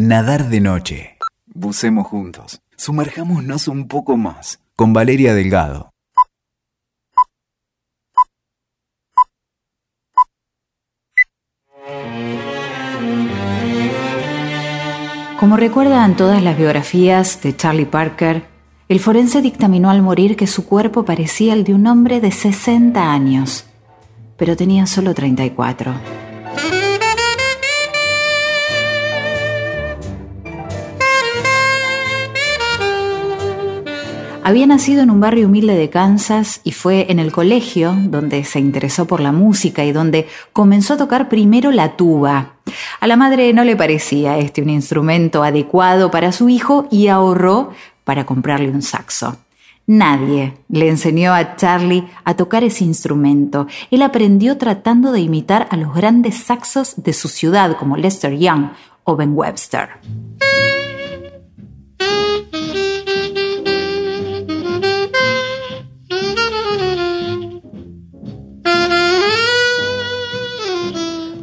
Nadar de noche. Bucemos juntos. Sumerjámonos un poco más. Con Valeria Delgado. Como recuerdan todas las biografías de Charlie Parker, el forense dictaminó al morir que su cuerpo parecía el de un hombre de 60 años, pero tenía solo 34. Había nacido en un barrio humilde de Kansas y fue en el colegio donde se interesó por la música y donde comenzó a tocar primero la tuba. A la madre no le parecía este un instrumento adecuado para su hijo y ahorró para comprarle un saxo. Nadie le enseñó a Charlie a tocar ese instrumento. Él aprendió tratando de imitar a los grandes saxos de su ciudad como Lester Young o Ben Webster.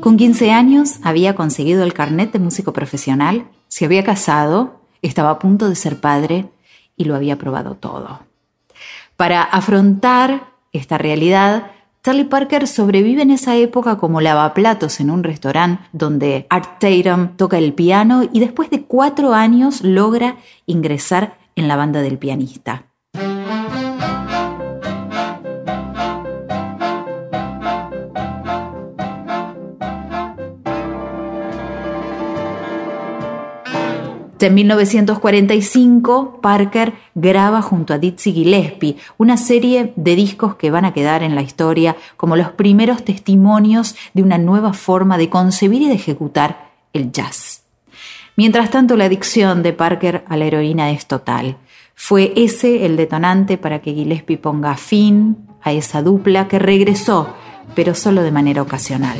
Con 15 años había conseguido el carnet de músico profesional, se había casado, estaba a punto de ser padre y lo había probado todo. Para afrontar esta realidad, Charlie Parker sobrevive en esa época como lavaplatos en un restaurante donde Art Tatum toca el piano y después de cuatro años logra ingresar en la banda del pianista. En 1945, Parker graba junto a Dizzy Gillespie una serie de discos que van a quedar en la historia como los primeros testimonios de una nueva forma de concebir y de ejecutar el jazz. Mientras tanto, la adicción de Parker a la heroína es total. Fue ese el detonante para que Gillespie ponga fin a esa dupla que regresó, pero solo de manera ocasional.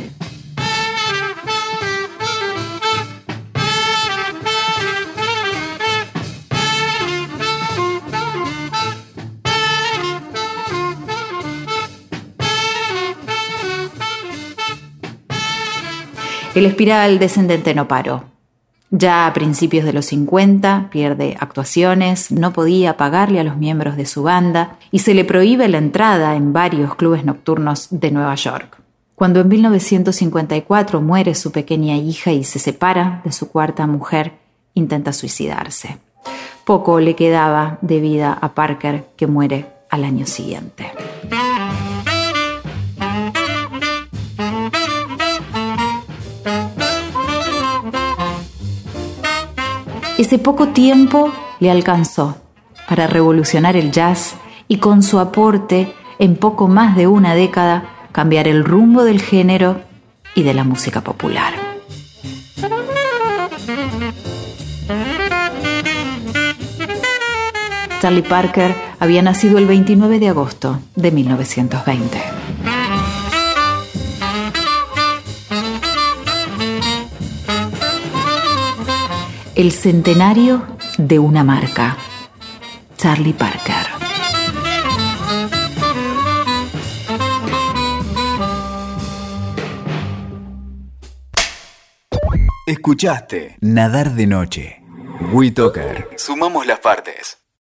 El espiral descendente no paró. Ya a principios de los 50 pierde actuaciones, no podía pagarle a los miembros de su banda y se le prohíbe la entrada en varios clubes nocturnos de Nueva York. Cuando en 1954 muere su pequeña hija y se separa de su cuarta mujer, intenta suicidarse. Poco le quedaba de vida a Parker, que muere al año siguiente. Ese poco tiempo le alcanzó para revolucionar el jazz y con su aporte en poco más de una década cambiar el rumbo del género y de la música popular. Charlie Parker había nacido el 29 de agosto de 1920. El centenario de una marca. Charlie Parker. Escuchaste Nadar de Noche. WeToker. Sumamos las partes.